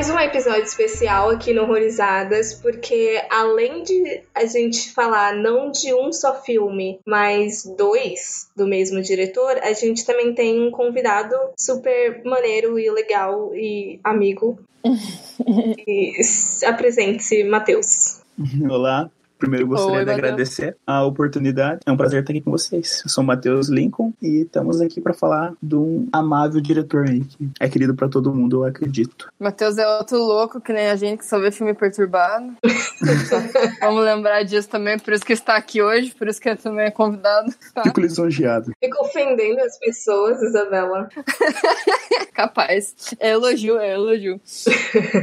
Mais um episódio especial aqui no Horrorizadas, porque além de a gente falar não de um só filme, mas dois do mesmo diretor, a gente também tem um convidado super maneiro e legal e amigo. e apresente-se, Matheus. Olá, Primeiro, gostaria Oi, de agradecer a oportunidade. É um prazer estar aqui com vocês. Eu sou o Matheus Lincoln e estamos aqui para falar de um amável diretor aí, que é querido para todo mundo, eu acredito. Matheus é outro louco, que nem a gente, que só vê filme perturbado. Vamos lembrar disso também, por isso que está aqui hoje, por isso que ele também é convidado. Fico lisonjeado. Fico ofendendo as pessoas, Isabela. Capaz. É elogio, é elogio.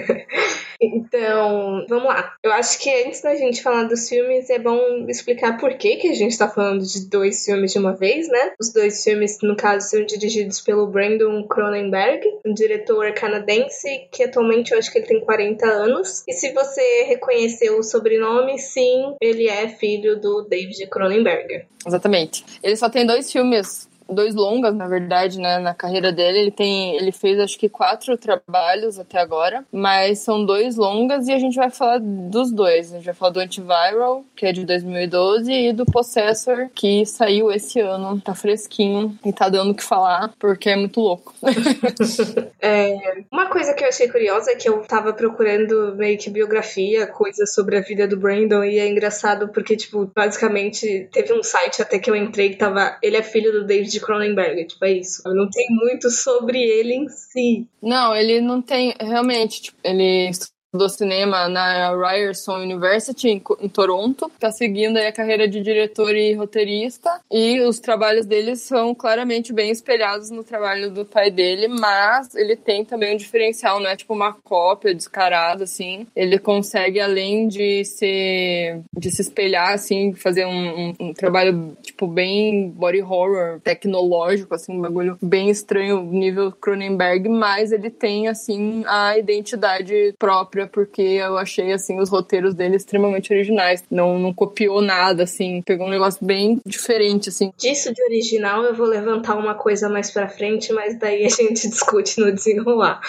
então, vamos lá. Eu acho que antes da gente falar dos filmes, é bom explicar por que, que a gente tá falando de dois filmes de uma vez, né? Os dois filmes, no caso, são dirigidos pelo Brandon Cronenberg, um diretor canadense que atualmente eu acho que ele tem 40 anos. E se você reconheceu o sobrenome, sim, ele é filho do David Cronenberg. Exatamente. Ele só tem dois filmes dois longas, na verdade, né, na carreira dele. Ele tem, ele fez acho que quatro trabalhos até agora, mas são dois longas e a gente vai falar dos dois. A gente vai falar do Antiviral, que é de 2012, e do Possessor, que saiu esse ano, tá fresquinho e tá dando o que falar, porque é muito louco. é, uma coisa que eu achei curiosa é que eu tava procurando meio que biografia, coisas sobre a vida do Brandon, e é engraçado porque, tipo, basicamente teve um site até que eu entrei que tava. Ele é filho do David de Cronenberg, tipo, é isso. Não tem muito sobre ele em si. Não, ele não tem, realmente, tipo, ele do cinema na Ryerson University em, em Toronto. Está seguindo a carreira de diretor e roteirista e os trabalhos dele são claramente bem espelhados no trabalho do pai dele, mas ele tem também um diferencial, não é tipo uma cópia descarada assim. Ele consegue além de ser de se espelhar assim, fazer um, um, um trabalho tipo bem body horror tecnológico assim, um bagulho bem estranho nível Cronenberg, mas ele tem assim a identidade própria porque eu achei, assim, os roteiros dele extremamente originais. Não, não copiou nada, assim, pegou um negócio bem diferente, assim. Disso de original eu vou levantar uma coisa mais pra frente, mas daí a gente discute no desenrolar.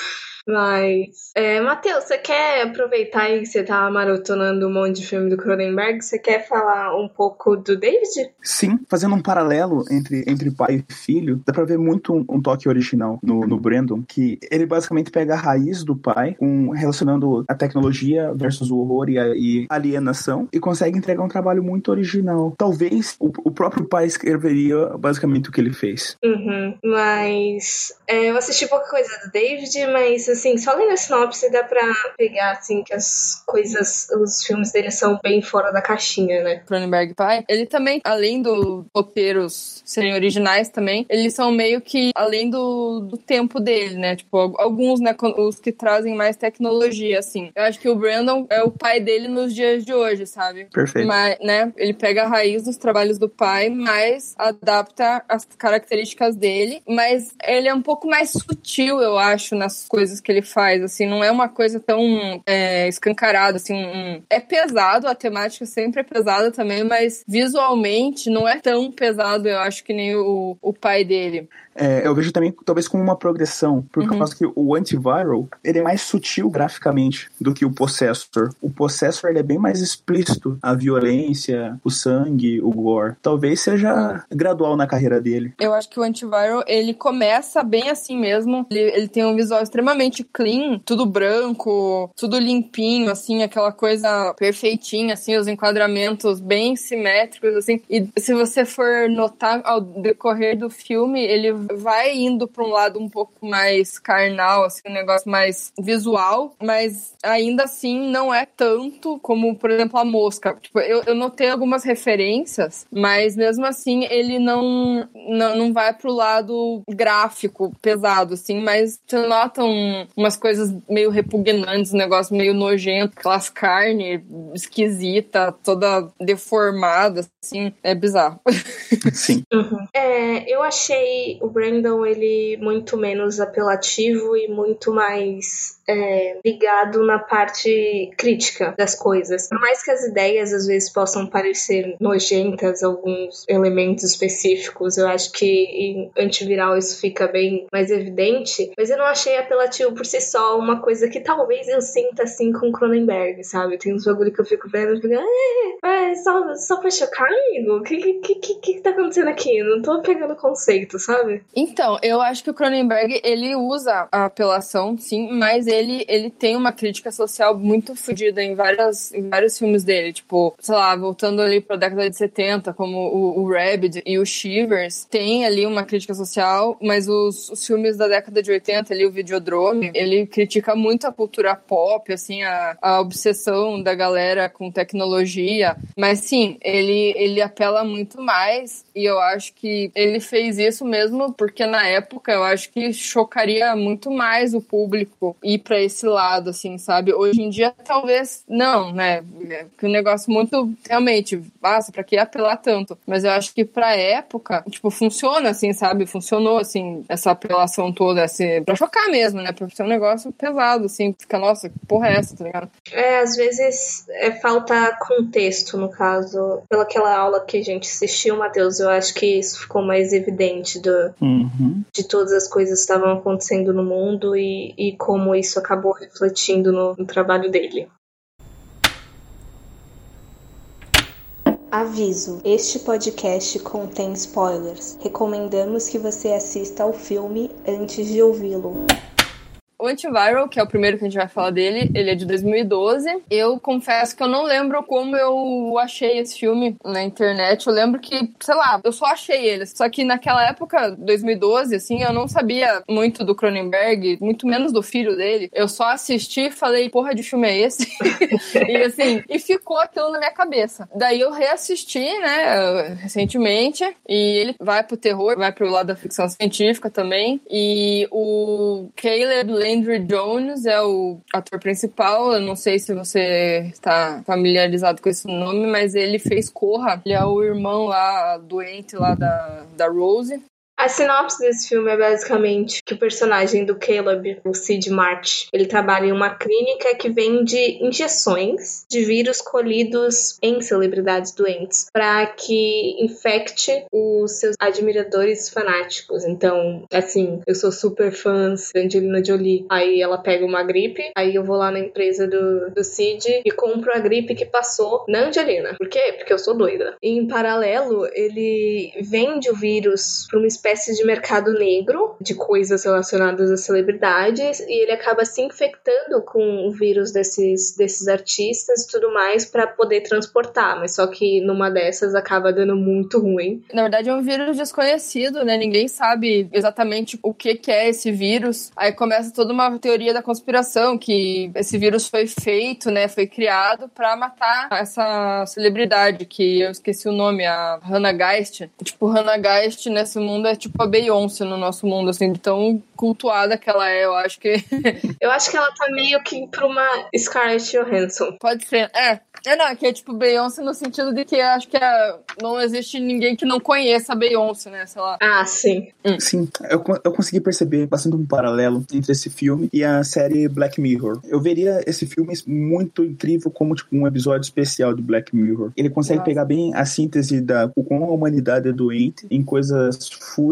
Mas, é, Matheus, você quer aproveitar aí que você tá maratonando um monte de filme do Cronenberg? Você quer falar um pouco do David? Sim, fazendo um paralelo entre, entre pai e filho, dá pra ver muito um, um toque original no, no Brandon, que ele basicamente pega a raiz do pai, um, relacionando a tecnologia versus o horror e a e alienação, e consegue entregar um trabalho muito original. Talvez o, o próprio pai escreveria basicamente o que ele fez. Uhum, mas é, eu assisti pouca coisa do David, mas assim, só lendo a sinopse dá pra pegar, assim, que as coisas, os filmes dele são bem fora da caixinha, né? Cronenberg Pai, ele também, além dos roteiros serem originais também, eles são meio que além do, do tempo dele, né? Tipo, alguns, né, os que trazem mais tecnologia, assim. Eu acho que o Brandon é o pai dele nos dias de hoje, sabe? Perfeito. Mas, né, ele pega a raiz dos trabalhos do pai, mas adapta as características dele, mas ele é um pouco mais sutil, eu acho, nas coisas que ele faz, assim, não é uma coisa tão é, escancarada, assim, um... é pesado, a temática sempre é pesada também, mas visualmente não é tão pesado, eu acho que nem o, o pai dele. É, eu vejo também, talvez, como uma progressão, por uhum. causa que o antiviral, ele é mais sutil graficamente do que o Possessor. O Possessor, ele é bem mais explícito, a violência, o sangue, o gore. Talvez seja gradual na carreira dele. Eu acho que o antiviral, ele começa bem assim mesmo, ele, ele tem um visual extremamente clean, tudo branco, tudo limpinho, assim, aquela coisa perfeitinha, assim, os enquadramentos bem simétricos, assim. E se você for notar ao decorrer do filme, ele vai indo para um lado um pouco mais carnal, assim, um negócio mais visual, mas ainda assim não é tanto como, por exemplo, a mosca. Tipo, eu, eu notei algumas referências, mas mesmo assim ele não, não, não vai pro lado gráfico pesado, assim, mas você nota um, umas coisas meio repugnantes, um negócio meio nojento, aquelas carnes esquisita, toda deformada, assim, é bizarro. Sim. Uhum. É, eu achei o Brandon, ele muito menos apelativo e muito mais é, ligado na parte crítica das coisas. Por mais que as ideias às vezes possam parecer nojentas, alguns elementos específicos, eu acho que em antiviral isso fica bem mais evidente, mas eu não achei apelativo por si só uma coisa que talvez eu sinta assim com Cronenberg, sabe? Tem uns bagulho que eu fico vendo e fico, é, é, só, só pra chocar, amigo? O que, que, que, que tá acontecendo aqui? Eu não tô pegando conceito, sabe? Então, eu acho que o Cronenberg, ele usa a apelação, sim, mas ele ele, tem uma crítica social muito fodida em, em vários filmes dele. Tipo, sei lá, voltando ali pra década de 70, como o, o e o Shivers, tem ali uma crítica social, mas os, os filmes da década de 80, ali, o Videodrome, ele critica muito a cultura pop, assim, a, a obsessão da galera com tecnologia. Mas sim, ele, ele apela muito mais e eu acho que ele fez isso mesmo porque na época eu acho que chocaria muito mais o público ir para esse lado, assim, sabe? Hoje em dia, talvez não, né? Que um negócio muito, realmente, basta, pra que apelar tanto? Mas eu acho que pra época, tipo, funciona, assim, sabe? Funcionou, assim, essa apelação toda, assim, pra chocar mesmo, né? Pra ser um negócio pesado, assim, fica, nossa, que porra é essa, tá ligado? É, às vezes é falta contexto, no caso. Pelaquela aula que a gente assistiu, Matheus, eu acho que isso ficou mais evidente do, uhum. de todas as coisas que estavam acontecendo no mundo e, e como isso acabou refletindo no, no trabalho dele. Aviso: este podcast contém spoilers. Recomendamos que você assista ao filme antes de ouvi-lo. Antiviral, que é o primeiro que a gente vai falar dele, ele é de 2012. Eu confesso que eu não lembro como eu achei esse filme na internet. Eu lembro que, sei lá, eu só achei ele. Só que naquela época, 2012, assim, eu não sabia muito do Cronenberg, muito menos do filho dele. Eu só assisti e falei, porra de filme é esse? e assim, e ficou aquilo na minha cabeça. Daí eu reassisti, né, recentemente, e ele vai pro terror, vai pro lado da ficção científica também. E o Caleb Landry Jones é o ator principal. Eu não sei se você está familiarizado com esse nome, mas ele fez Corra. Ele é o irmão lá, doente lá da, da Rose. A sinopse desse filme é basicamente que o personagem do Caleb, o Sid March, ele trabalha em uma clínica que vende injeções de vírus colhidos em celebridades doentes para que infecte os seus admiradores fanáticos. Então, assim, eu sou super fã da Angelina Jolie. Aí ela pega uma gripe, aí eu vou lá na empresa do, do Sid e compro a gripe que passou na Angelina. Por quê? Porque eu sou doida. E, em paralelo, ele vende o vírus para uma espécie espécie de mercado negro de coisas relacionadas a celebridades e ele acaba se infectando com o vírus desses, desses artistas e tudo mais para poder transportar, mas só que numa dessas acaba dando muito ruim. Na verdade é um vírus desconhecido, né? Ninguém sabe exatamente o que, que é esse vírus. Aí começa toda uma teoria da conspiração que esse vírus foi feito, né? Foi criado para matar essa celebridade que eu esqueci o nome, a Hannah Geist. Tipo, Hannah Geist nesse mundo é tipo a Beyoncé no nosso mundo, assim, de tão cultuada que ela é, eu acho que. eu acho que ela tá meio que pra uma Scarlett Johansson. Pode ser, é. É, não, que é tipo Beyoncé no sentido de que acho que é, não existe ninguém que não conheça a Beyoncé, né? Sei lá. Ah, sim. Hum. Sim, eu, eu consegui perceber bastante um paralelo entre esse filme e a série Black Mirror. Eu veria esse filme muito incrível como tipo um episódio especial de Black Mirror. Ele consegue Nossa. pegar bem a síntese da como a humanidade é doente em coisas fúteis,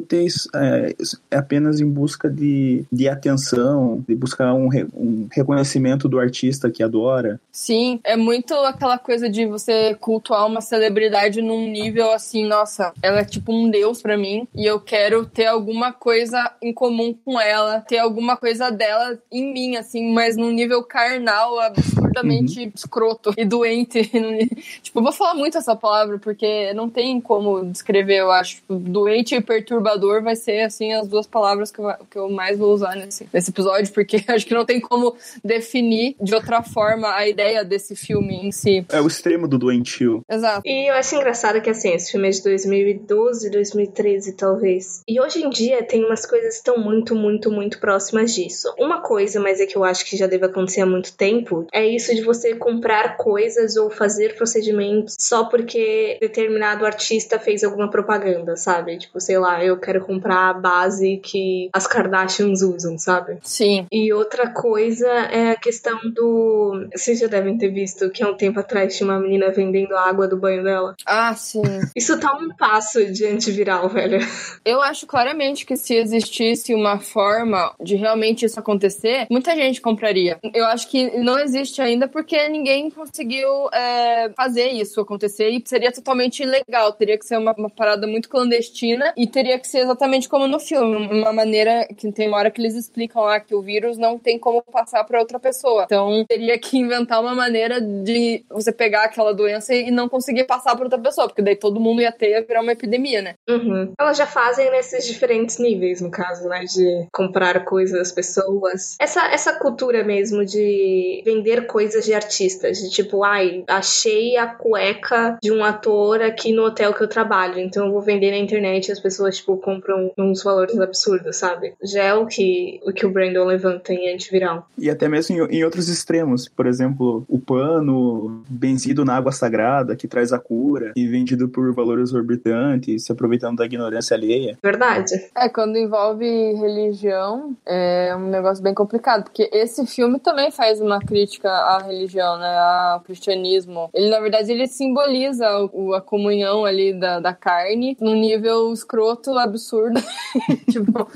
é, é apenas em busca de, de atenção, de buscar um, um reconhecimento do artista que adora. Sim, é muito aquela coisa de você cultuar uma celebridade num nível assim, nossa, ela é tipo um deus para mim e eu quero ter alguma coisa em comum com ela, ter alguma coisa dela em mim, assim, mas num nível carnal, absurdamente uhum. escroto e doente. tipo, vou falar muito essa palavra porque não tem como descrever, eu acho. Tipo, doente e perturbador vai ser, assim, as duas palavras que eu, que eu mais vou usar nesse, nesse episódio, porque acho que não tem como definir de outra forma a ideia desse filme em si si. É o extremo do doentio. Exato. E eu acho engraçado que, assim, esse filme é de 2012, 2013, talvez. E hoje em dia tem umas coisas que estão muito, muito, muito próximas disso. Uma coisa, mas é que eu acho que já deve acontecer há muito tempo, é isso de você comprar coisas ou fazer procedimentos só porque determinado artista fez alguma propaganda, sabe? Tipo, sei lá, eu quero comprar a base que as Kardashians usam, sabe? Sim. E outra coisa é a questão do. Vocês já devem ter visto que há um tempo atrás tinha uma menina vendendo a água do banho dela. Ah, sim. Isso tá um passo de antiviral, velho. Eu acho claramente que se existisse uma forma de realmente isso acontecer, muita gente compraria. Eu acho que não existe ainda porque ninguém conseguiu é, fazer isso acontecer e seria totalmente ilegal. Teria que ser uma, uma, parada muito clandestina e teria que ser exatamente como no filme, uma maneira que tem uma hora que eles explicam lá que o vírus não tem como passar para outra pessoa. Então teria que inventar uma maneira de você pegar aquela doença e não conseguir passar para outra pessoa, porque daí todo mundo ia ter ia virar uma epidemia, né? Uhum. Elas já fazem nesses diferentes níveis, no caso, né? De comprar coisas pessoas. Essa, essa cultura mesmo de vender coisas de artistas, de tipo, ai, achei a cueca de um ator aqui no hotel que eu trabalho, então eu vou vender na internet as pessoas, tipo, compram uns valores absurdos, sabe? Já é o que o, que o Brandon levanta em antiviral. E até mesmo em, em outros extremos, por exemplo, o pano benzido na água sagrada, que traz a cura, e vendido por valores exorbitantes, se aproveitando da ignorância alheia. Verdade. É, quando envolve religião, é um negócio bem complicado, porque esse filme também faz uma crítica à religião, né, ao cristianismo. Ele, na verdade, ele simboliza a comunhão ali da, da carne num nível escroto, absurdo. tipo,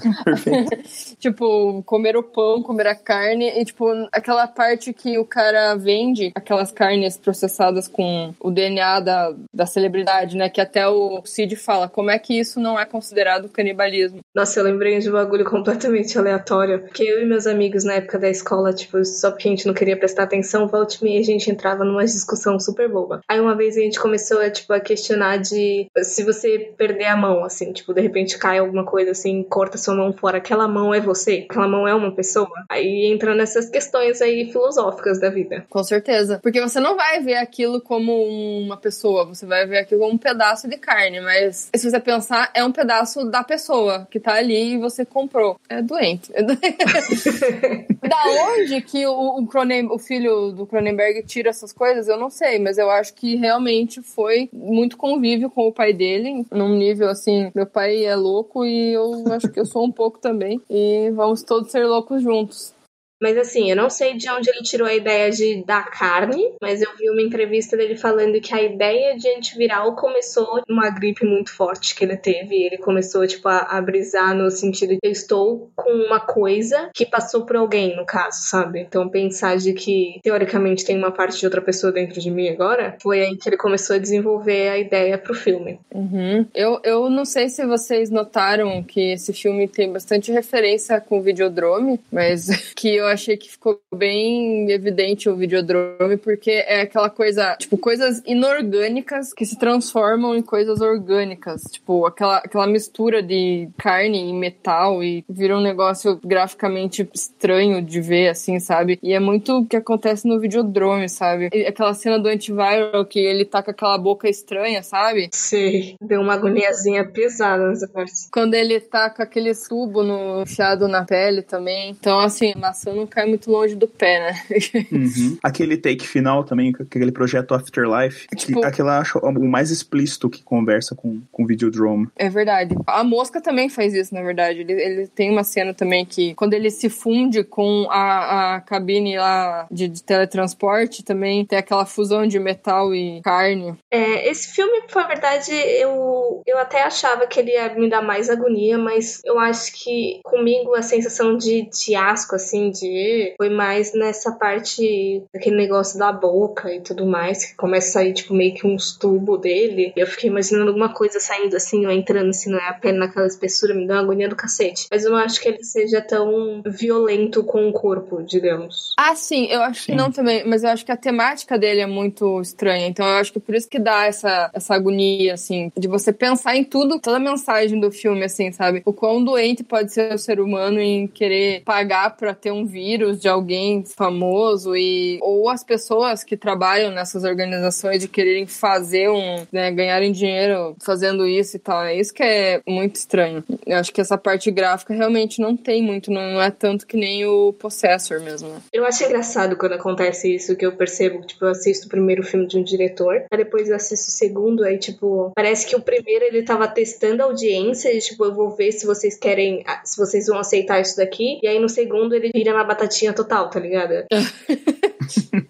tipo, comer o pão, comer a carne, e tipo, aquela parte que o cara vende aquelas carnes processadas com o DNA da, da celebridade, né, que até o Cid fala, como é que isso não é considerado canibalismo? Nossa, eu lembrei de um bagulho completamente aleatório, porque eu e meus amigos na época da escola, tipo, só porque a gente não queria prestar atenção, volte e a gente entrava numa discussão super boba. Aí uma vez a gente começou a, tipo, a questionar de se você perder a mão, assim, tipo, de repente cai alguma coisa assim, corta sua mão fora, aquela mão é você? Aquela mão é uma pessoa? Aí entra nessas questões aí filosóficas da vida. Com certeza. Porque você não vai ver aquilo como uma pessoa, você vai ver aquilo como um pedaço de carne, mas se você pensar, é um pedaço da pessoa que tá ali e você comprou. É doente. É doente. da onde que o, o, Cronen, o filho do Cronenberg tira essas coisas, eu não sei, mas eu acho que realmente foi muito convívio com o pai dele, num nível assim, meu pai é louco e eu acho que eu sou um pouco também, e vamos todos ser loucos juntos. Mas assim, eu não sei de onde ele tirou a ideia de da carne, mas eu vi uma entrevista dele falando que a ideia de antiviral começou numa gripe muito forte que ele teve. Ele começou, tipo, a, a brisar no sentido de eu estou com uma coisa que passou por alguém, no caso, sabe? Então pensar de que teoricamente tem uma parte de outra pessoa dentro de mim agora, foi aí que ele começou a desenvolver a ideia pro filme. Uhum. Eu, eu não sei se vocês notaram que esse filme tem bastante referência com o Videodrome, mas que eu achei que ficou bem evidente o Videodrome, porque é aquela coisa, tipo, coisas inorgânicas que se transformam em coisas orgânicas. Tipo, aquela, aquela mistura de carne e metal e vira um negócio graficamente estranho de ver, assim, sabe? E é muito o que acontece no Videodrome, sabe? E aquela cena do antiviral que ele tá com aquela boca estranha, sabe? Sim, deu uma agoniazinha pesada nessa parte. Quando ele tá com aquele tubo no fiado na pele também. Então, assim, maçã não cai muito longe do pé, né? Uhum. Aquele take final também, aquele projeto Afterlife, tipo, que aquela acho o mais explícito que conversa com, com Videodrome. É verdade. A mosca também faz isso, na verdade. Ele, ele tem uma cena também que, quando ele se funde com a, a cabine lá de, de teletransporte, também tem aquela fusão de metal e carne. É, esse filme, na verdade, eu, eu até achava que ele ia me dar mais agonia, mas eu acho que comigo a sensação de, de asco, assim, de foi mais nessa parte daquele negócio da boca e tudo mais, que começa a sair, tipo, meio que uns tubos dele. E eu fiquei imaginando alguma coisa saindo assim, ou entrando assim, não é a pele naquela espessura, me dá uma agonia do cacete. Mas eu não acho que ele seja tão violento com o corpo, digamos. Ah, sim, eu acho sim. que não também, mas eu acho que a temática dele é muito estranha. Então eu acho que por isso que dá essa, essa agonia, assim, de você pensar em tudo, toda a mensagem do filme, assim, sabe? O quão doente pode ser o ser humano em querer pagar pra ter um vídeo vírus de alguém famoso e ou as pessoas que trabalham nessas organizações de quererem fazer um, né, ganharem dinheiro fazendo isso e tal. É isso que é muito estranho. Eu acho que essa parte gráfica realmente não tem muito, não é tanto que nem o Possessor mesmo. Né? Eu acho engraçado quando acontece isso, que eu percebo, tipo, eu assisto o primeiro filme de um diretor, aí depois eu assisto o segundo, aí, tipo, parece que o primeiro ele tava testando a audiência, e, tipo, eu vou ver se vocês querem, se vocês vão aceitar isso daqui, e aí no segundo ele vira batatinha total, tá ligado?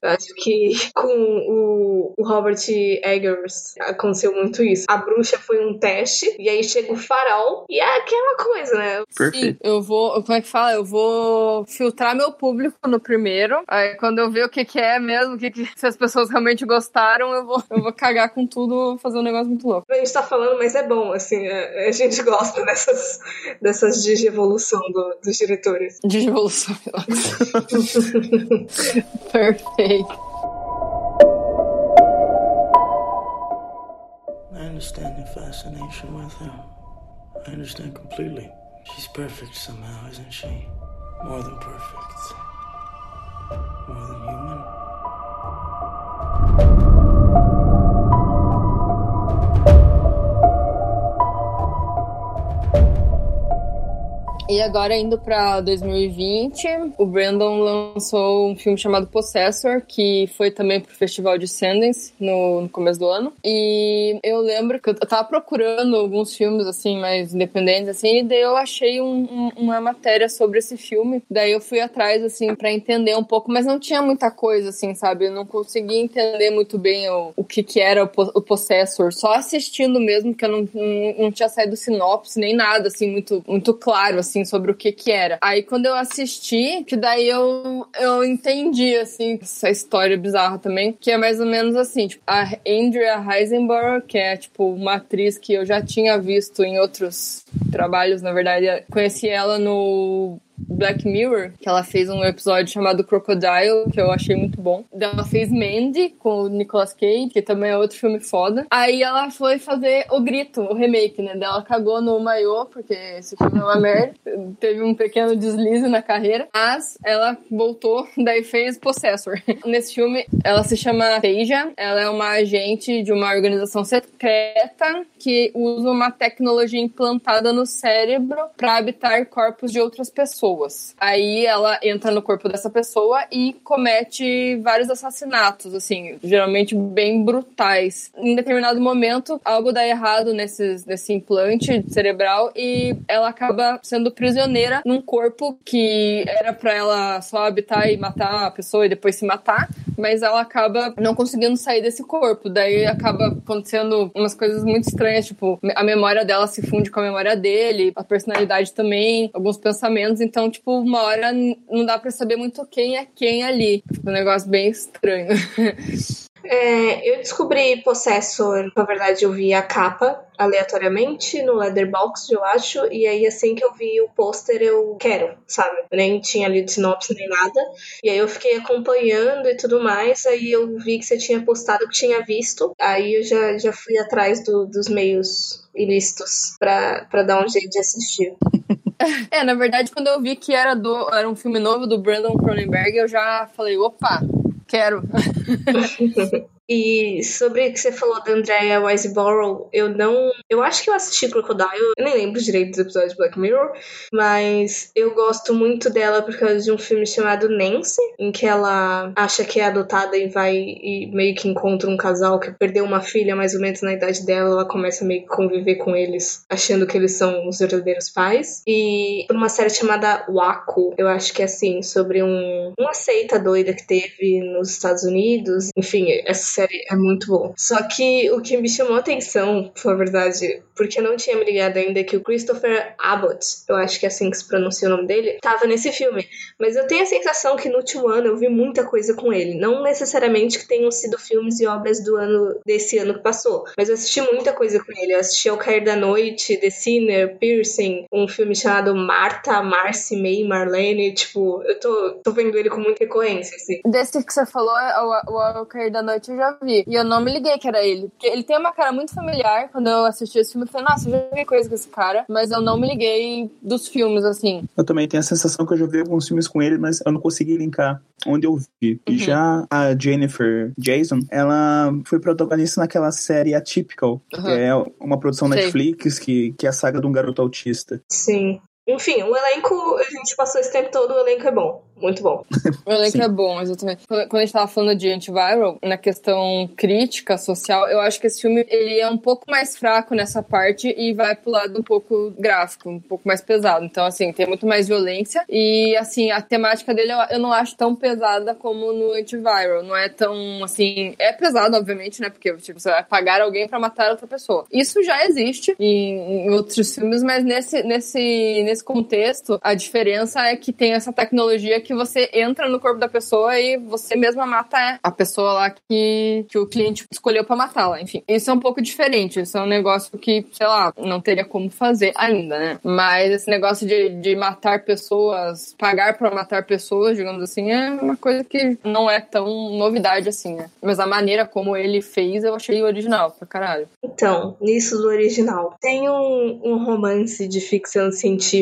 Acho que com o, o, Robert Eggers aconteceu muito isso. A bruxa foi um teste, e aí chega o farol, e é aquela coisa, né? Perfeito. Sim, eu vou, como é que fala? Eu vou filtrar meu público no primeiro, aí quando eu ver o que, que é mesmo, que, que se as pessoas realmente gostaram, eu vou, eu vou cagar com tudo, fazer um negócio muito louco. A gente tá falando, mas é bom, assim, a, a gente gosta dessas, dessas digievolução do, dos diretores. Digievolução, Perfeito. I understand your fascination with her. I understand completely. She's perfect somehow, isn't she? More than perfect. E agora, indo pra 2020, o Brandon lançou um filme chamado Possessor, que foi também pro Festival de Sundance no, no, começo do ano. E eu lembro que eu tava procurando alguns filmes, assim, mais independentes, assim, e daí eu achei um, um, uma matéria sobre esse filme. Daí eu fui atrás, assim, para entender um pouco, mas não tinha muita coisa, assim, sabe? Eu não conseguia entender muito bem o, o que que era o, o Possessor. Só assistindo mesmo, que eu não, não, não tinha saído sinopse, nem nada, assim, muito, muito claro, assim, assim, sobre o que que era. Aí quando eu assisti, que daí eu, eu entendi, assim, essa história bizarra também, que é mais ou menos assim, tipo, a Andrea Heisenberg, que é, tipo, uma atriz que eu já tinha visto em outros trabalhos, na verdade, conheci ela no Black Mirror, que ela fez um episódio chamado Crocodile, que eu achei muito bom. Ela fez Mandy com o Nicolas Cage, que também é outro filme foda. Aí ela foi fazer O Grito, o remake, né? Ela cagou no maiô, porque esse filme é uma merda. Teve um pequeno deslize na carreira. Mas ela voltou, daí fez Possessor. Nesse filme, ela se chama Teja. Ela é uma agente de uma organização secreta que usa uma tecnologia implantada no cérebro para habitar corpos de outras pessoas pessoas. Aí ela entra no corpo dessa pessoa e comete vários assassinatos, assim, geralmente bem brutais. Em determinado momento, algo dá errado nesse, nesse implante cerebral e ela acaba sendo prisioneira num corpo que era para ela só habitar e matar a pessoa e depois se matar, mas ela acaba não conseguindo sair desse corpo. Daí acaba acontecendo umas coisas muito estranhas, tipo, a memória dela se funde com a memória dele, a personalidade também, alguns pensamentos. Então, então, tipo, uma hora não dá para saber muito quem é quem ali. um negócio bem estranho. É, eu descobri Possessor, na verdade eu vi a capa aleatoriamente no Leatherbox, eu acho, e aí assim que eu vi o pôster eu quero, sabe? Nem tinha lido sinopse nem nada. E aí eu fiquei acompanhando e tudo mais, aí eu vi que você tinha postado que tinha visto, aí eu já, já fui atrás do, dos meios ilícitos pra dar um jeito de assistir. É, na verdade, quando eu vi que era, do, era um filme novo do Brandon Cronenberg, eu já falei, opa, quero. E sobre o que você falou da Andrea Weisborough, eu não. Eu acho que eu assisti Crocodile, eu nem lembro direito dos episódios de Black Mirror, mas eu gosto muito dela por causa de um filme chamado Nancy, em que ela acha que é adotada e vai e meio que encontra um casal que perdeu uma filha mais ou menos na idade dela, ela começa meio que conviver com eles, achando que eles são os verdadeiros pais. E por uma série chamada Waco, eu acho que é assim, sobre um, uma seita doida que teve nos Estados Unidos. Enfim, essa série é muito boa. Só que o que me chamou a atenção, por verdade, porque eu não tinha me ligado ainda que o Christopher Abbott, eu acho que é assim que se pronuncia o nome dele, tava nesse filme. Mas eu tenho a sensação que no último ano eu vi muita coisa com ele. Não necessariamente que tenham sido filmes e obras do ano desse ano que passou, mas eu assisti muita coisa com ele. Eu assisti Ao Cair da Noite, The Sinner, Piercing, um filme chamado Marta, Marcy, May, Marlene. Tipo, eu tô, tô vendo ele com muita recorrência, assim. Desse que você falou, o, o Ao Cair da Noite, eu já já vi. E eu não me liguei que era ele. Porque ele tem uma cara muito familiar. Quando eu assisti esse filme, eu falei, nossa, eu já vi coisa com esse cara. Mas eu não me liguei dos filmes, assim. Eu também tenho a sensação que eu já vi alguns filmes com ele, mas eu não consegui linkar onde eu vi. E Uhum. já a Jennifer Jason, ela foi protagonista naquela série Atypical, que Uhum. é uma produção Sei. Netflix que, que é a saga de um garoto autista. Sim. Enfim, o elenco, a gente passou esse tempo todo, o elenco é bom. Muito bom. O elenco Sim. é bom, exatamente. Quando a gente tava falando de antiviral, na questão crítica social, eu acho que esse filme ele é um pouco mais fraco nessa parte e vai pro lado um pouco gráfico, um pouco mais pesado. Então, assim, tem muito mais violência. E, assim, a temática dele eu, eu não acho tão pesada como no antiviral. Não é tão, assim... É pesado, obviamente, né? Porque tipo, você vai pagar alguém pra matar outra pessoa. Isso já existe em, em outros filmes, mas nesse, nesse, nesse contexto, a diferença é que tem essa tecnologia que você entra no corpo da pessoa e você mesma mata a pessoa lá que, que o cliente escolheu pra matá-la. Enfim, isso é um pouco diferente. Isso é um negócio que, sei lá, não teria como fazer ainda, né? Mas esse negócio de, de matar pessoas, pagar pra matar pessoas, digamos assim, é uma coisa que não é tão novidade assim, né? Mas a maneira como ele fez, eu achei original pra caralho. Então, nisso do original. Tem um, um romance de ficção científica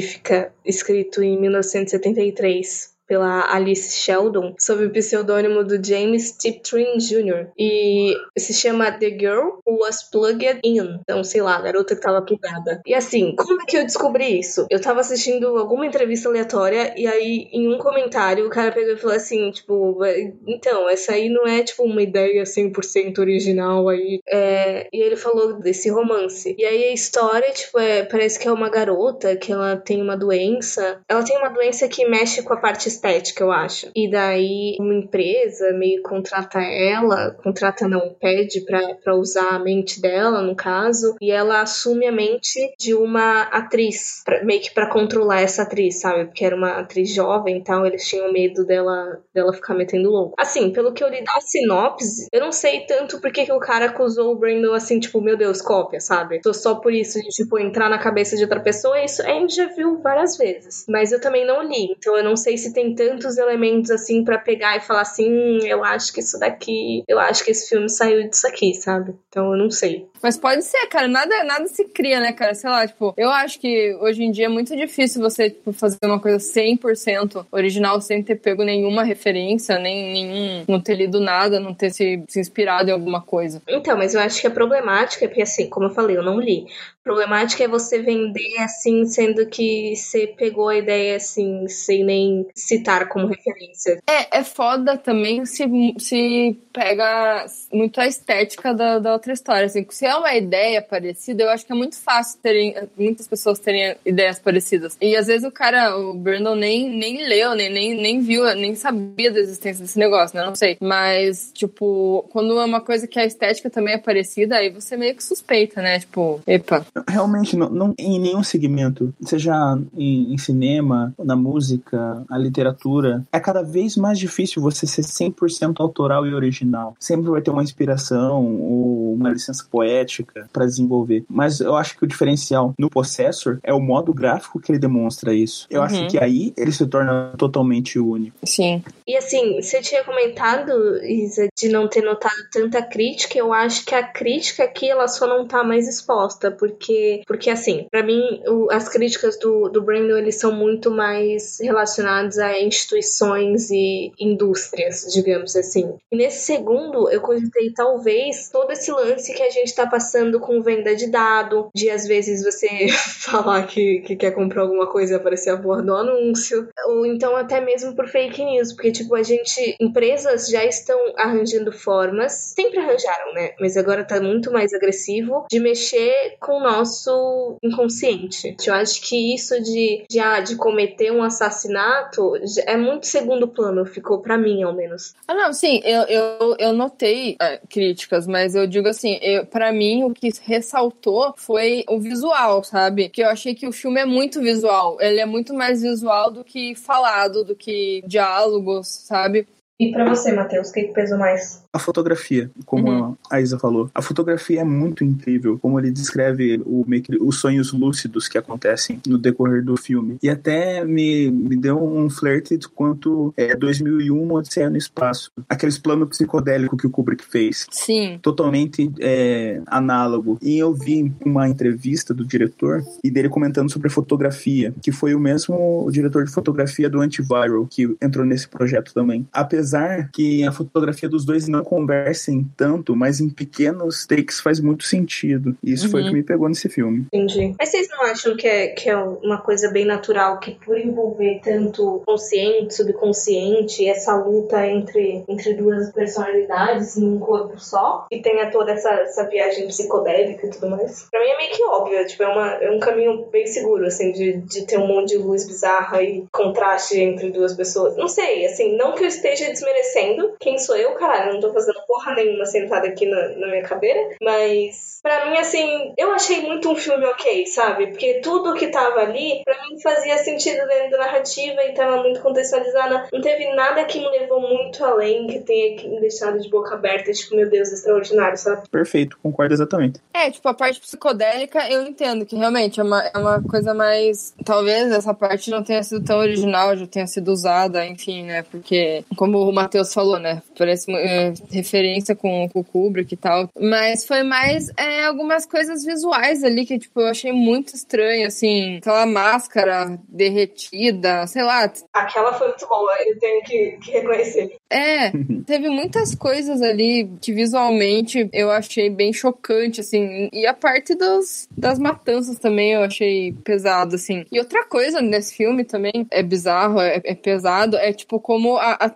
escrito em 1973 pela Alice Sheldon, sob o pseudônimo do James Tiptree Jr. E se chama The Girl Who Was Plugged In. Então, sei lá, a garota que tava plugada. E assim, como é que eu descobri isso? Eu tava assistindo alguma entrevista aleatória e aí, em um comentário, o cara pegou e falou assim, tipo, então, essa aí não é, tipo, uma ideia 100% original aí. É... E ele falou desse romance. E aí a história, tipo, é... parece que é uma garota que ela tem uma doença. Ela tem uma doença que mexe com a parte estética, eu acho. E daí uma empresa meio contrata ela, contrata não, pede pra usar a mente dela, no caso, e ela assume a mente de uma atriz, pra, meio que pra controlar essa atriz, sabe? Porque era uma atriz jovem e tal, eles tinham medo dela, dela ficar metendo louco. Assim, pelo que eu li da sinopse, eu não sei tanto porque que o cara acusou o Brandon assim, tipo, meu Deus, cópia, sabe? Tô só por isso de, tipo, entrar na cabeça de outra pessoa, isso a gente já viu várias vezes. Mas eu também não li, então eu não sei se tem tantos elementos assim pra pegar e falar assim, hum, eu acho que isso daqui, eu acho que esse filme saiu disso aqui, sabe? Então eu não sei. Mas pode ser, cara. Nada, nada se cria, né, cara? Sei lá, tipo, eu acho que hoje em dia é muito difícil você tipo, fazer uma coisa 100% original sem ter pego nenhuma referência, nem nenhum. não ter lido nada, não ter se, se inspirado em alguma coisa. Então, mas eu acho que a problemática é porque, assim, como eu falei, eu não li. Problemática é você vender assim, sendo que você pegou a ideia assim, sem nem citar como referência. É, é foda também se, se pega muito a estética da, da outra história. Assim, se é uma ideia parecida, eu acho que é muito fácil terem, muitas pessoas terem ideias parecidas. E às vezes o cara, o Brandon, nem, nem leu, nem, nem, nem viu, nem sabia da existência desse negócio, né? Não sei. Mas, tipo, quando é uma coisa que a estética também é parecida, aí você meio que suspeita, né? Tipo, epa. Realmente, não, não em nenhum segmento, seja em, em cinema, na música, na literatura, é cada vez mais difícil você ser 100% autoral e original. Sempre vai ter uma inspiração ou uma licença poética para desenvolver. Mas eu acho que o diferencial no Possessor é o modo gráfico que ele demonstra isso. Eu Uhum. acho que aí ele se torna totalmente único. Sim. E assim, você tinha comentado, Isa, de não ter notado tanta crítica. Eu acho que a crítica aqui ela só não tá mais exposta, porque, porque assim, pra mim, o- as críticas do, do Brandon eles são muito mais relacionadas a instituições e indústrias, digamos assim. E nesse segundo, eu cogitei talvez todo esse lance que a gente tá passando com venda de dado, de às vezes você falar que, que quer comprar alguma coisa e aparecer a porra do anúncio, ou então até mesmo por fake news, porque tipo, a gente, empresas já estão arranjando formas, sempre arranjaram, né? Mas agora tá muito mais agressivo de mexer com o nosso inconsciente. Eu acho que isso de, de, ah, de cometer um assassinato é muito segundo plano, ficou pra mim, ao menos. Ah, não, sim, eu, eu, eu notei é, críticas, mas eu digo assim, para mim o que ressaltou foi o visual, sabe? Que eu achei que o filme é muito visual. Ele é muito mais visual do que falado, do que diálogos, sabe? E para você, Matheus, o que, pesou mais? A fotografia, como uhum. a Isa falou. A fotografia é muito incrível, como ele descreve o, os sonhos lúcidos que acontecem no decorrer do filme. E até me, me deu um flerte quanto é, 2001, Odisseia no Espaço. Aqueles planos psicodélicos que o Kubrick fez. Sim. Totalmente é, análogo. E eu vi uma entrevista do diretor e dele comentando sobre fotografia, que foi o mesmo diretor de fotografia do Antiviral que entrou nesse projeto também. Apesar que a fotografia dos dois não conversem tanto, mas em pequenos takes faz muito sentido. E isso uhum. foi o que uhum. me pegou nesse filme. Entendi. Mas vocês não acham que é, que é uma coisa bem natural que por envolver tanto consciente, subconsciente, essa luta entre, entre duas personalidades num corpo só, e tenha toda essa, essa viagem psicodélica e tudo mais? Pra mim é meio que óbvio, tipo, é, uma, é um caminho bem seguro, assim, de, de ter um monte de luz bizarra e contraste entre duas pessoas. Não sei, assim, não que eu esteja desmerecendo quem sou eu, caralho, não tô fazendo porra nenhuma sentada aqui na, na minha cadeira, mas para mim, assim, eu achei muito um filme ok, sabe? Porque tudo que tava ali, para mim fazia sentido dentro da narrativa e tava muito contextualizada. Não teve nada que me levou muito além, que tenha me deixado de boca aberta, tipo, meu Deus, extraordinário, sabe? Perfeito, concordo exatamente. É, tipo, a parte psicodélica eu entendo que realmente é uma, é uma coisa mais. Talvez essa parte não tenha sido tão original, já tenha sido usada, enfim, né? Porque, como o Matheus falou, né? Parece é, referência com, com o Kubrick e tal. Mas foi mais é, algumas coisas visuais ali que, tipo, eu achei muito estranho, assim. Aquela máscara derretida, sei lá. Aquela foi muito boa, eu tenho que, que reconhecer. É, teve muitas coisas ali que visualmente eu achei bem chocante, assim. E a parte dos, das matanças também eu achei pesado, assim. E outra coisa nesse filme também é bizarro, é, é pesado, é tipo como a, a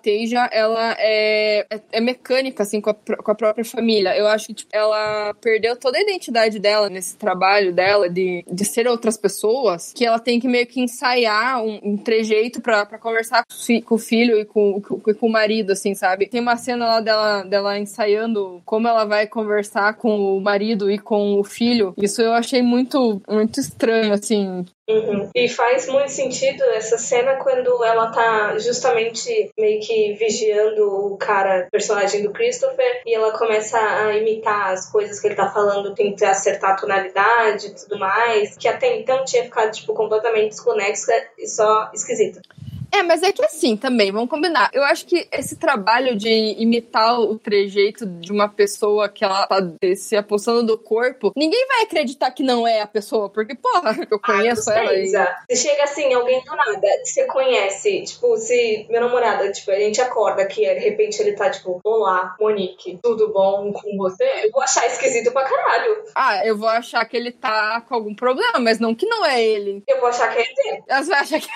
Ela é, é, é, mecânica, assim, com a, com a própria família. Eu acho que tipo, ela perdeu toda a identidade dela nesse trabalho dela de, de ser outras pessoas, que ela tem que meio que ensaiar um, um trejeito para conversar com o filho e com, com, com, o marido, assim, sabe? Tem uma cena lá dela, dela ensaiando como ela vai conversar com o marido e com o filho. Isso eu achei muito, muito estranho, assim. Uhum. E faz muito sentido essa cena quando ela tá justamente meio que vigiando o cara, personagem do Christopher, e ela começa a imitar as coisas que ele tá falando, tentar acertar a tonalidade e tudo mais, que até então tinha ficado, tipo, completamente desconexa e só esquisita. É, mas é que assim também, vamos combinar. Eu acho que esse trabalho de imitar o trejeito de uma pessoa que ela tá se apossando do corpo, ninguém vai acreditar que não é a pessoa, porque, porra, eu conheço ah, ela. E... Se chega assim, alguém do nada, você conhece, tipo, se meu namorado, tipo, a gente acorda que de repente ele tá, tipo, olá, Monique, tudo bom com você? Eu vou achar esquisito pra caralho. Ah, eu vou achar que ele tá com algum problema, mas não que não é ele. Eu vou achar que é ele. Você vai achar que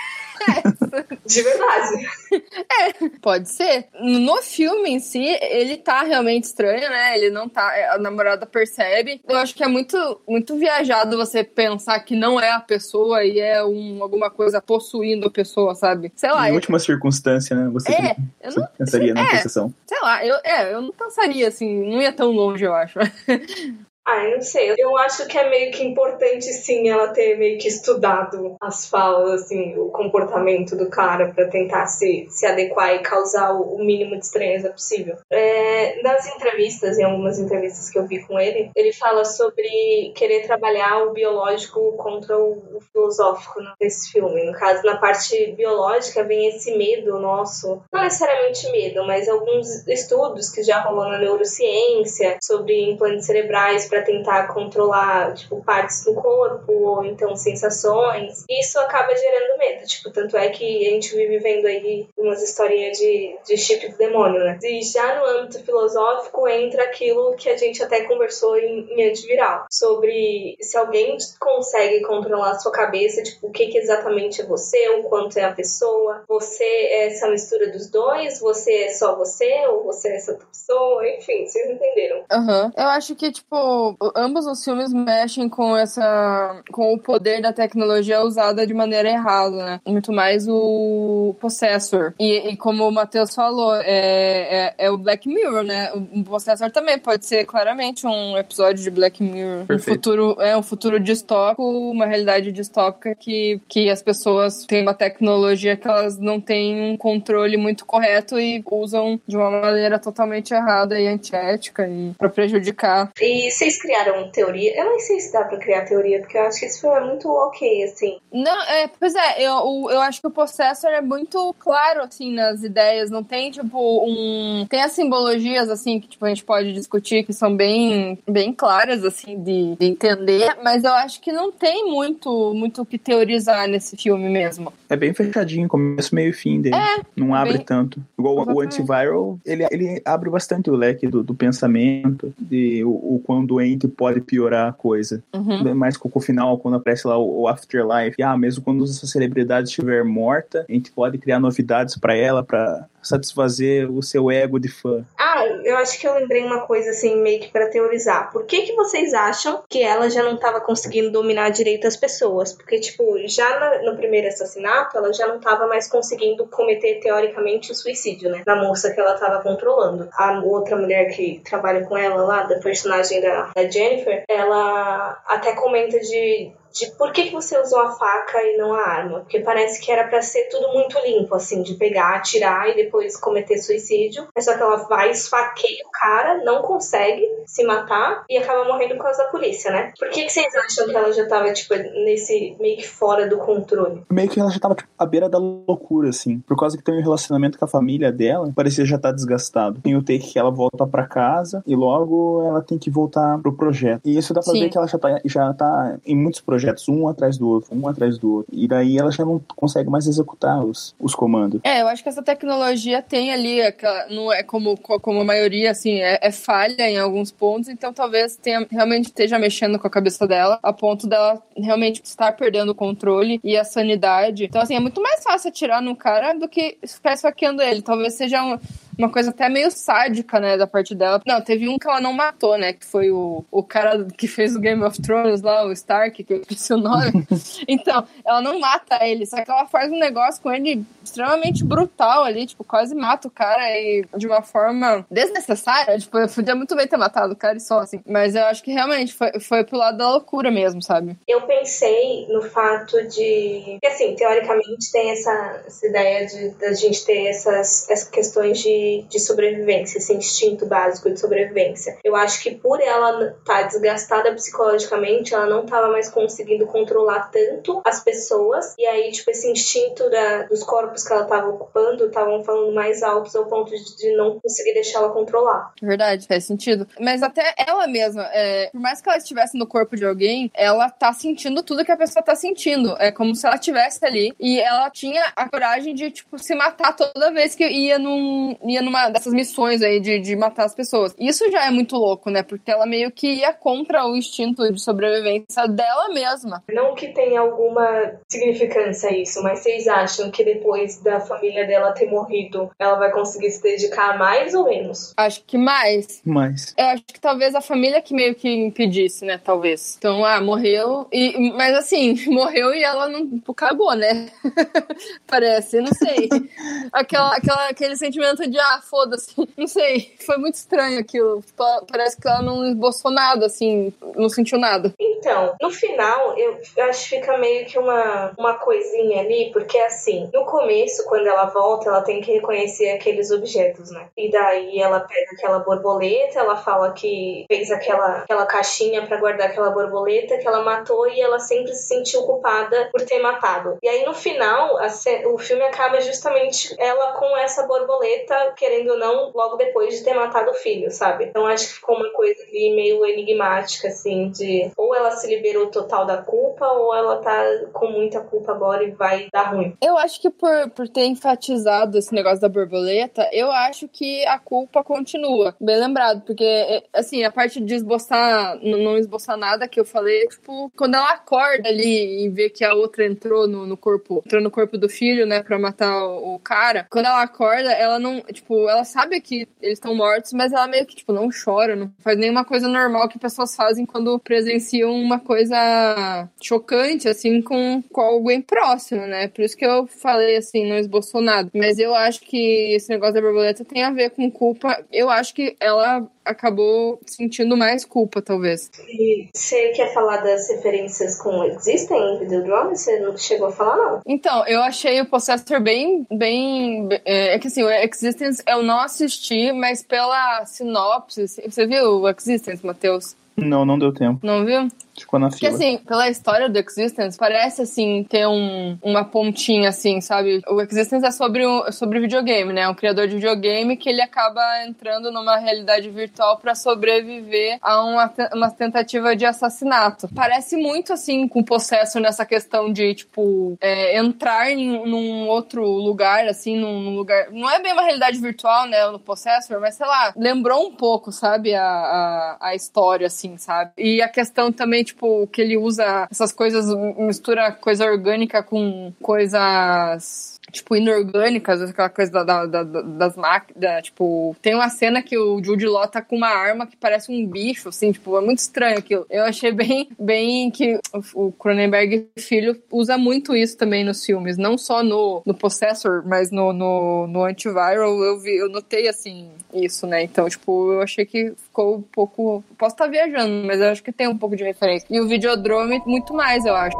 De verdade. É, pode ser. No filme em si, ele tá realmente estranho, né? Ele não tá. A namorada percebe. Eu acho que é muito, muito viajado você pensar que não é a pessoa e é um, alguma coisa possuindo a pessoa, sabe? Sei lá. Em última circunstância, né? Você, é, você não, pensaria na é, possessão. Sei lá, eu, é, eu não pensaria assim, não ia tão longe, eu acho. Ah, eu não sei. Eu acho que é meio que importante, sim, ela ter meio que estudado as falas, assim, o comportamento do cara para tentar se, se adequar e causar o, mínimo de estranheza possível. É, nas entrevistas, em algumas entrevistas que eu vi com ele, ele fala sobre querer trabalhar o biológico contra o, o filosófico nesse filme. No caso, na parte biológica vem esse medo nosso, não necessariamente medo, mas alguns estudos que já rolou na neurociência sobre implantes cerebrais para tentar controlar, tipo, partes do corpo ou então sensações. Isso acaba gerando medo, tipo, tanto é que a gente vive vendo aí umas historinhas de, de chip do demônio, né? E já no âmbito filosófico entra aquilo que a gente até conversou em, em antiviral, sobre se alguém consegue controlar a sua cabeça, tipo, o que, que exatamente é você, o quanto é a pessoa, você é essa mistura dos dois, você é só você, ou você é essa outra pessoa, enfim, vocês entenderam. Aham. Uhum. Eu acho que, tipo, ambos os filmes mexem com essa. com o poder da tecnologia usada de maneira errada, né? Muito mais o Possessor. E, e como o Matheus falou, é, é, é, o Black Mirror, né? O Possessor também pode ser claramente um episódio de Black Mirror. Perfeito. Um futuro, é um futuro distópico, uma realidade distópica que, que as pessoas têm uma tecnologia que elas não têm um controle muito correto e usam de uma maneira totalmente errada e antiética e para prejudicar. E vocês criaram teoria? Eu não sei se dá pra criar teoria, porque eu acho que esse filme é muito ok, assim. Não, é, pois é, eu, eu acho que o Possessor é muito claro, assim, nas ideias. Não tem, tipo, um. Tem as simbologias, assim, que tipo, a gente pode discutir, que são bem, bem claras, assim, de, de entender, mas eu acho que não tem muito muito o que teorizar nesse filme mesmo. É bem fechadinho, começo, meio e fim dele. É, não abre bem... tanto. Igual Exatamente. o antiviral, ele, ele abre bastante o leque do, do pensamento, de o, o quão doente pode piorar a coisa. Uhum. Mais com o final, quando aparece lá o, o Afterlife. Ah, mesmo quando essa celebridade estiver morta, a gente pode criar novidades para ela, para satisfazer o seu ego de fã. Ah, eu acho que eu lembrei uma coisa assim, meio que pra teorizar. Por que que vocês acham que ela já não tava conseguindo dominar direito as pessoas? Porque, tipo, já no, primeiro assassinato, ela já não tava mais conseguindo cometer, teoricamente, o suicídio, né? Na moça que ela tava controlando. A outra mulher que trabalha com ela lá, da personagem da, da Jennifer, ela até comenta de de por que, que você usou a faca e não a arma. Porque parece que era para ser tudo muito limpo, assim, de pegar, atirar e depois cometer suicídio. É só que ela vai, esfaqueia o cara, não consegue se matar e acaba morrendo por causa da polícia, né? Por que, que vocês acham que ela já tava, tipo, nesse meio que fora do controle? Meio que ela já tava, tipo, à beira da loucura, assim. Por causa que tem um relacionamento com a família dela, parecia já estar tá desgastado. Tem o take que ela volta para casa e logo ela tem que voltar pro projeto. E isso dá pra Sim. ver que ela já tá, já tá em muitos projetos projetos um atrás do outro, um atrás do outro. E daí ela já não consegue mais executar os, os comandos. É, eu acho que essa tecnologia tem ali, aquela, não é como, como a maioria, assim, é, é, falha em alguns pontos, então talvez tenha, realmente esteja mexendo com a cabeça dela, a ponto dela realmente estar perdendo o controle e a sanidade. Então, assim, é muito mais fácil atirar no cara do que ficar esfaqueando ele. Talvez seja um uma coisa até meio sádica, né, da parte dela. Não, teve um que ela não matou, né, que foi o, o cara que fez o Game of Thrones lá, o Stark, que eu esqueci o nome. então, ela não mata ele, só que ela faz um negócio com ele extremamente brutal ali, tipo, quase mata o cara e de uma forma desnecessária. Tipo, eu podia muito bem ter matado o cara e só, assim. Mas eu acho que realmente foi, foi pro lado da loucura mesmo, sabe? Eu pensei no fato de. que assim, teoricamente tem essa, essa ideia de da gente ter essas, essas questões de de, sobrevivência, esse instinto básico de sobrevivência. Eu acho que por ela estar tá desgastada psicologicamente, ela não estava mais conseguindo controlar tanto as pessoas, e aí, tipo, esse instinto da, dos corpos que ela estava ocupando estavam falando mais altos ao ponto de, de não conseguir deixar ela controlar. Verdade, faz sentido. Mas até ela mesma, é, por mais que ela estivesse no corpo de alguém, ela tá sentindo tudo que a pessoa tá sentindo. É como se ela estivesse ali e ela tinha a coragem de, tipo, se matar toda vez que ia num, ia numa dessas missões aí de, de matar as pessoas. Isso já é muito louco, né? Porque ela meio que ia contra o instinto de sobrevivência dela mesma. Não que tenha alguma significância isso, mas vocês acham que depois da família dela ter morrido, ela vai conseguir se dedicar mais ou menos? Acho que mais. Mais. Eu acho que talvez a família que meio que impedisse, né? Talvez. Então, ah, morreu. E, mas assim, morreu e ela não cagou, né? Parece, não sei. Aquela, aquela, aquele sentimento de ah, foda-se. Não sei. Foi muito estranho aquilo. Parece que ela não esboçou nada, assim, não sentiu nada. Então, no final, eu acho que fica meio que uma, uma coisinha ali, porque assim, no começo, quando ela volta, ela tem que reconhecer aqueles objetos, né? E daí ela pega aquela borboleta, ela fala que fez aquela, aquela caixinha para guardar aquela borboleta que ela matou e ela sempre se sentiu culpada por ter matado. E aí no final, a, o filme acaba justamente ela com essa borboleta querendo ou não, logo depois de ter matado o filho, sabe? Então acho que ficou uma coisa ali meio enigmática, assim, de ou ela se liberou total da culpa ou ela tá com muita culpa agora e vai dar ruim? Eu acho que por, por ter enfatizado esse negócio da borboleta, eu acho que a culpa continua. Bem lembrado, porque, é, assim, a parte de esboçar, não esboçar nada que eu falei, tipo, quando ela acorda ali e vê que a outra entrou no, no corpo, entrou no corpo do filho, né, pra matar o, o cara, quando ela acorda, ela não, tipo, ela sabe que eles estão mortos, mas ela meio que, tipo, não chora, não faz nenhuma coisa normal que pessoas fazem quando presenciam uma coisa chocante, assim, com, com alguém próximo, né? Por isso que eu falei, assim, não esboçou nada. Mas eu acho que esse negócio da borboleta tem a ver com culpa. Eu acho que ela acabou sentindo mais culpa, talvez. E você quer falar das referências com Existem em Videodrome? Você não chegou a falar, não? Então, eu achei o Possessor bem. bem é, é que assim, o Existence eu não assisti, mas pela sinopse. Você viu o Existence, Matheus? Não, não deu tempo. Não viu? Ficou na Porque, fila. assim, pela história do Existence, parece, assim, ter um, uma pontinha, assim, sabe? O Existence é sobre, um, sobre videogame, né? Um criador de videogame que ele acaba entrando numa realidade virtual para sobreviver a uma, uma tentativa de assassinato. Parece muito, assim, com o Possessor nessa questão de, tipo, é, entrar em, num outro lugar, assim, num, num lugar... Não é bem uma realidade virtual, né, no Possessor, mas, sei lá, lembrou um pouco, sabe, a, a, a história, assim, sabe? E a questão também tipo, que ele usa essas coisas, mistura coisa orgânica com coisas tipo, inorgânicas, aquela coisa da, da, da, das máquinas, tipo, tem uma cena que o Jude Law tá com uma arma que parece um bicho, assim, tipo, é muito estranho aquilo. Eu achei bem, bem que o Cronenberg filho usa muito isso também nos filmes, não só no, no Possessor, mas no, no, no Antiviral, eu vi, eu notei, assim, isso, né, então, tipo, eu achei que ficou um pouco, posso estar viajando, mas eu acho que tem um pouco de referência. E o Videodrome, muito mais, eu acho.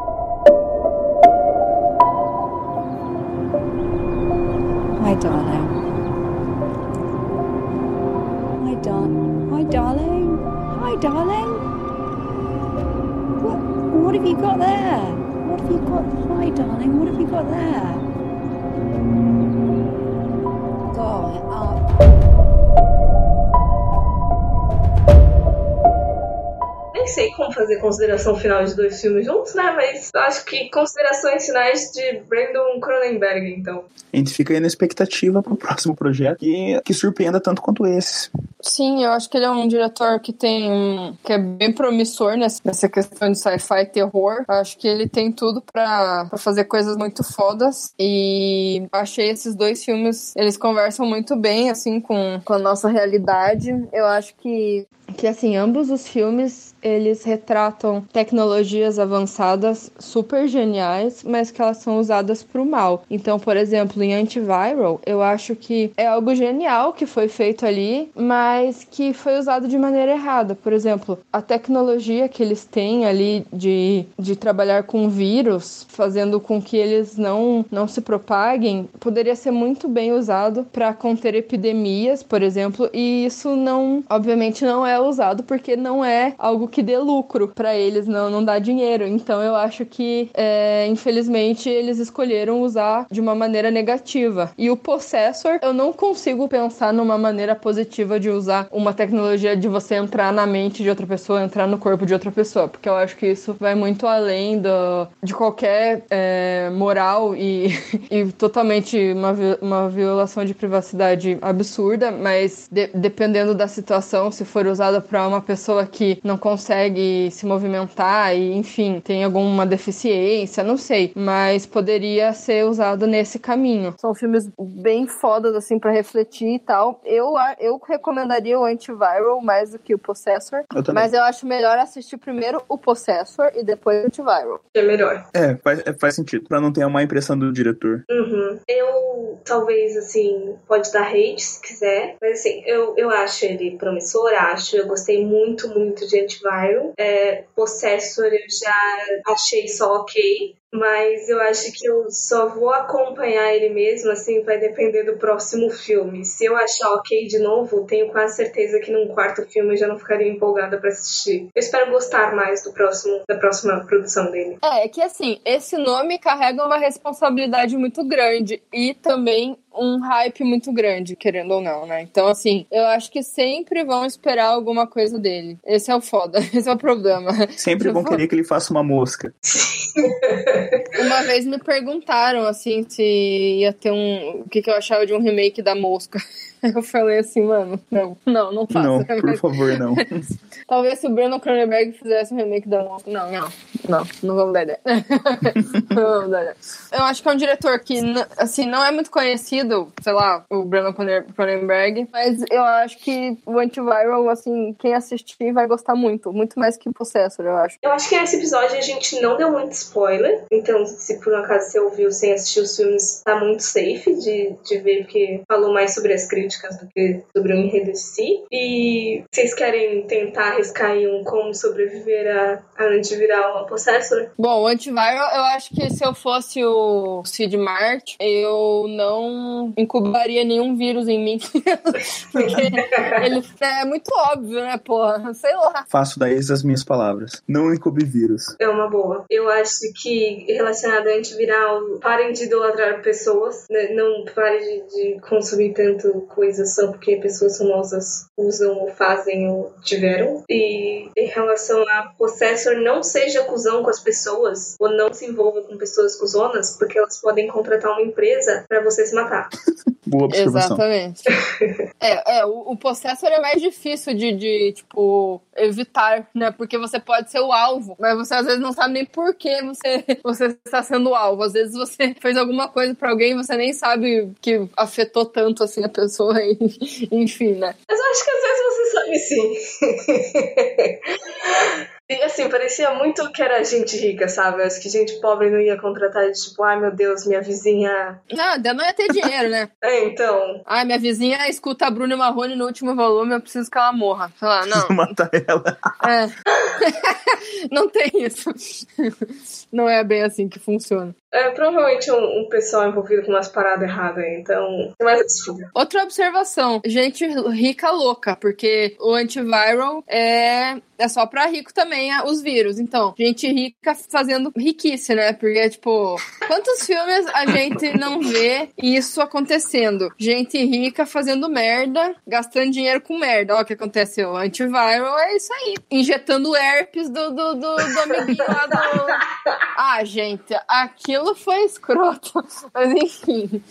Hi, darling. Hi, dar- Hi, darling. Hi, darling. What? What have you got there? What have you got? Hi, darling. What have you got there? God, up. Nem sei como fazer consideração final de dois filmes juntos, né? Mas acho que considerações finais de Brandon Cronenberg, então. A gente fica aí na expectativa pro próximo projeto que, que surpreenda tanto quanto esse. Sim, eu acho que ele é um diretor que tem um, que é bem promissor nessa, questão de sci-fi e terror. Eu acho que ele tem tudo pra, pra fazer coisas muito fodas. E achei esses dois filmes, eles conversam muito bem, assim, com, com a nossa realidade. Eu acho que que assim, ambos os filmes, eles retratam tecnologias avançadas super geniais, mas que elas são usadas para o mal. Então, por exemplo, em Antiviral, eu acho que é algo genial que foi feito ali, mas que foi usado de maneira errada. Por exemplo, a tecnologia que eles têm ali de, de trabalhar com vírus, fazendo com que eles não, não se propaguem, poderia ser muito bem usado para conter epidemias, por exemplo, e isso não, obviamente, não é usado porque não é algo que dê lucro para eles, não, não dá dinheiro. Então eu acho que, é, infelizmente, eles escolheram usar de uma maneira negativa. E o Possessor, eu não consigo pensar numa maneira positiva de usar uma tecnologia de você entrar na mente de outra pessoa, entrar no corpo de outra pessoa, porque eu acho que isso vai muito além do, de qualquer é, moral e, e totalmente uma, uma violação de privacidade absurda, mas de- dependendo da situação, se for usada para uma pessoa que não consegue se movimentar e, enfim, tem alguma deficiência, não sei, mas poderia ser usado nesse caminho. São filmes bem fodas, assim, para refletir e tal. Eu, eu recomendaria o Antiviral mais do que o Possessor, Eu mas eu acho melhor assistir primeiro o Possessor e depois o Antiviral. É melhor. É, faz, é, faz sentido. Pra não ter a má impressão do diretor. Uhum. Eu, talvez, assim, pode dar hate se quiser, mas assim, eu, eu acho ele promissor, acho. Eu gostei muito, muito de Antiviral. É, Possessor eu já achei só ok. Mas eu acho que eu só vou acompanhar ele mesmo, assim, vai depender do próximo filme. Se eu achar ok de novo, tenho quase certeza que num quarto filme eu já não ficaria empolgada para assistir. Eu espero gostar mais do próximo, da próxima produção dele. É, é que assim, esse nome carrega uma responsabilidade muito grande e também um hype muito grande, querendo ou não, né? Então, assim, eu acho que sempre vão esperar alguma coisa dele. Esse é o foda, esse é o problema. Sempre vão querer que ele faça uma mosca. Uma vez me perguntaram, assim, se ia ter um. O que, que eu achava de um remake da mosca. Eu falei assim, mano, não, não, não faça. Não, por favor, não. Talvez se o Bruno Cronenberg fizesse um remake da. Não, não, não, não vamos dar ideia. não vamos dar ideia. Eu acho que é um diretor que, assim, não é muito conhecido, sei lá, o Bruno Cronenberg, mas eu acho que o Antiviral, assim, quem assistir vai gostar muito, muito mais que o Possessor, eu acho. Eu acho que nesse episódio a gente não deu muito spoiler, então se por um acaso você ouviu sem assistir os filmes, tá muito safe de, de ver, porque falou mais sobre as críticas do que sobre o enredo em si. E vocês querem tentar arriscar aí um como sobreviver a, a antiviral a Possessor? Bom, o antiviral, eu acho que se eu fosse o Sid Mart, eu não incubaria nenhum vírus em mim. Porque ele é muito óbvio, né, porra? Sei lá. Faço daí as minhas palavras. Não incube vírus. É uma boa. Eu acho que relacionado ao antiviral, parem de idolatrar pessoas, né? não parem de, de consumir tanto coisa só porque pessoas famosas usam ou fazem ou tiveram. E em relação a Possessor, não seja cuzão com as pessoas ou não se envolva com pessoas cuzonas, porque elas podem contratar uma empresa para você se matar. Boa observação. Exatamente. é, é o, o Possessor é mais difícil de, de, tipo, evitar, né? Porque você pode ser o alvo, mas você às vezes não sabe nem por que você, você está sendo o alvo. Às vezes você fez alguma coisa para alguém e você nem sabe que afetou tanto assim a pessoa, e, enfim, né? Mas eu acho que às vezes você sabe sim. E assim, parecia muito que era gente rica, sabe? Acho que gente pobre não ia contratar, tipo, ai meu Deus, minha vizinha. Nada, não ia ter dinheiro, né? é, então. Ai, minha vizinha escuta a Bruna Marrone no último volume, eu preciso que ela morra. Sei lá, não. matar ela. É. não tem isso. Não é bem assim que funciona. É provavelmente um, um pessoal envolvido com umas paradas erradas aí, então. Mais absurdo. Outra observação: gente rica louca, porque o antiviral é é só pra rico também os vírus. Então, gente rica fazendo riquice, né? Porque, tipo, quantos filmes a gente não vê isso acontecendo? Gente rica fazendo merda, gastando dinheiro com merda. Olha o que aconteceu. Antiviral é isso aí. Injetando herpes do, do, do, do amiguinho lá do. Ah, gente, aquilo foi escroto. Mas enfim.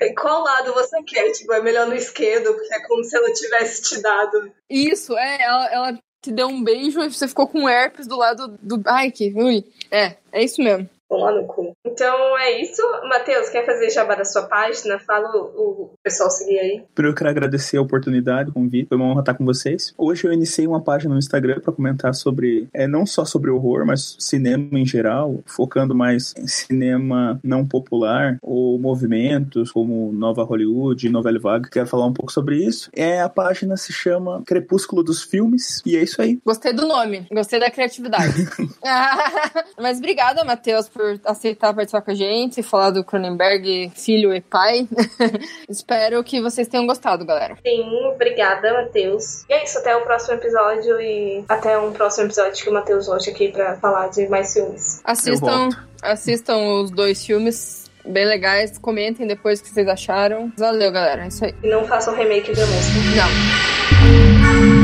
Em qual lado você quer? Tipo, é melhor no esquerdo, porque é como se ela tivesse te dado. Isso, é, ela, ela te deu um beijo e você ficou com herpes do lado do. Ai, que ruim. É, é isso mesmo. Lá no cu. Então é isso. Matheus, quer fazer jabá da sua página? Fala o, o pessoal seguir aí. Primeiro eu quero agradecer a oportunidade, o convite. Foi uma honra estar com vocês. Hoje eu iniciei uma página no Instagram para comentar sobre, é, não só sobre horror, mas cinema em geral, focando mais em cinema não popular ou movimentos como Nova Hollywood, Novela Vaga. Quero falar um pouco sobre isso. É, a página se chama Crepúsculo dos Filmes e é isso aí. Gostei do nome, gostei da criatividade. mas obrigada, Matheus, por aceitar participar com a gente, falar do Cronenberg, filho e pai. Espero que vocês tenham gostado, galera. Sim, obrigada, Matheus. E é isso, até o próximo episódio e até um próximo episódio que o Matheus volte aqui pra falar de mais filmes. Assistam, assistam os dois filmes. Bem legais, comentem depois o que vocês acharam. Valeu, galera. É isso aí. E não façam remake da música. Não.